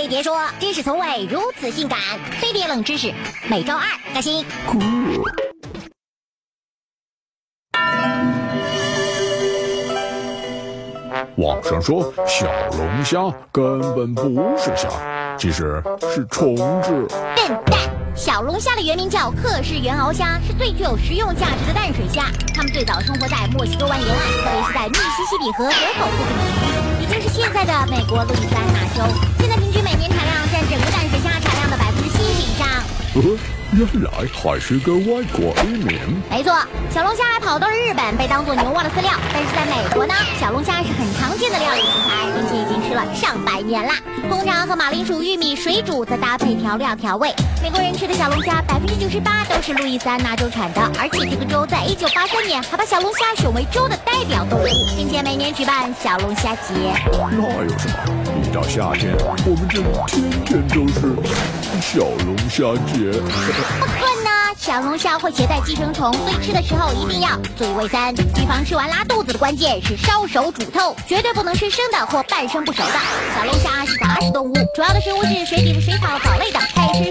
飞碟说，知识从未如此性感。飞碟冷知识，每周二更新。网上说小龙虾根本不是虾，其实是虫子。笨蛋！小龙虾的原名叫克氏原螯虾，是最具有食用价值的淡水虾。它们最早生活在墨西哥湾沿岸，特别是在密西西比河河口附近地区，已经是现在的美国路易斯安那州。原来还是个外国移民。没错，小龙虾还跑到了日本，被当做牛蛙的饲料。但是在美国呢，小龙虾是很常见的料理食材，并且已经吃了上百年啦。通常和马铃薯、玉米水煮，再搭配调料调味。美国人吃的小龙虾百分之九十八都是路易斯安那州产的，而且这个州在一九八三年还把小龙虾选为州的代表动物，并且每年举办小龙虾节。那有什么？一到夏天，我们这天天都是小龙虾节。不可能！小龙虾会携带寄生虫，所以吃的时候一定要注意卫生。预防吃完拉肚子的关键是烧熟煮透，绝对不能吃生的或半生不熟的。小龙虾是杂食动物，主要的食物是水底的水草、藻类等，爱吃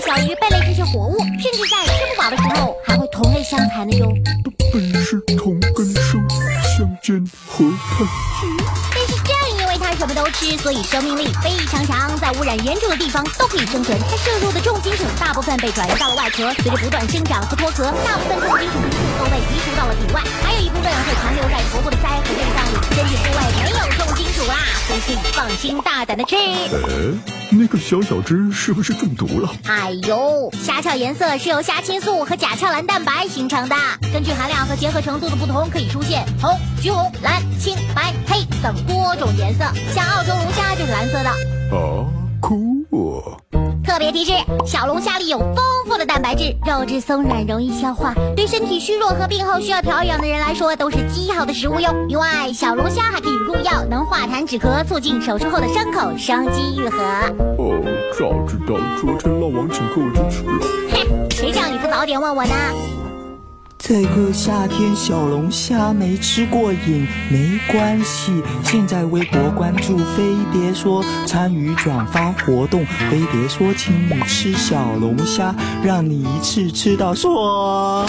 之，所以生命力非常强，在污染严重的地方都可以生存。它摄入的重金属大部分被转移到了外壳，随着不断生长和脱壳，大部分重金属毒素都被移除到了体外，还有一部分会残留在头部的鳃和内脏里。身体部位没有属啦，所以可以放心大胆的吃。呃，那个小小只是不是中毒了？哎呦，虾壳颜色是由虾青素和甲壳蓝蛋白形成的，根据含量和结合程度的不同，可以出现红、橘红、蓝、青、白、黑等多种颜色。像澳洲龙虾就是蓝色的。啊，酷！特别提示：小龙虾里有丰富的蛋白质，肉质松软，容易消化，对身体虚弱和病后需要调养的人来说都是极好的食物哟。另外，小龙虾还可以入药，能化痰止咳，促进手术后的伤口生肌愈合。哦，早知道昨天老王请客我就吃了。哼，谁叫你不早点问我呢？这个夏天小龙虾没吃过瘾，没关系。现在微博关注飞碟说，参与转发活动，飞碟说请你吃小龙虾，让你一次吃到爽。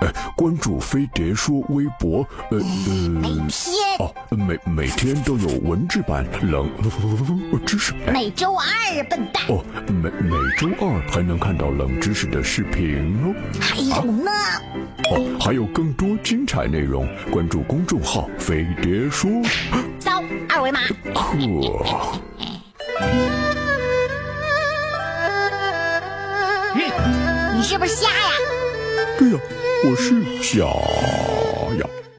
哎，关注飞碟说微博，呃每呃，天，哦，每每天都有文字版冷 知识。哎每周二，笨蛋。哦，每每周二还能看到冷知识的视频哦。还有呢，哦，还有更多精彩内容，关注公众号“飞碟说扫二维码。”。呵，你是不是瞎呀？对呀，我是小呀。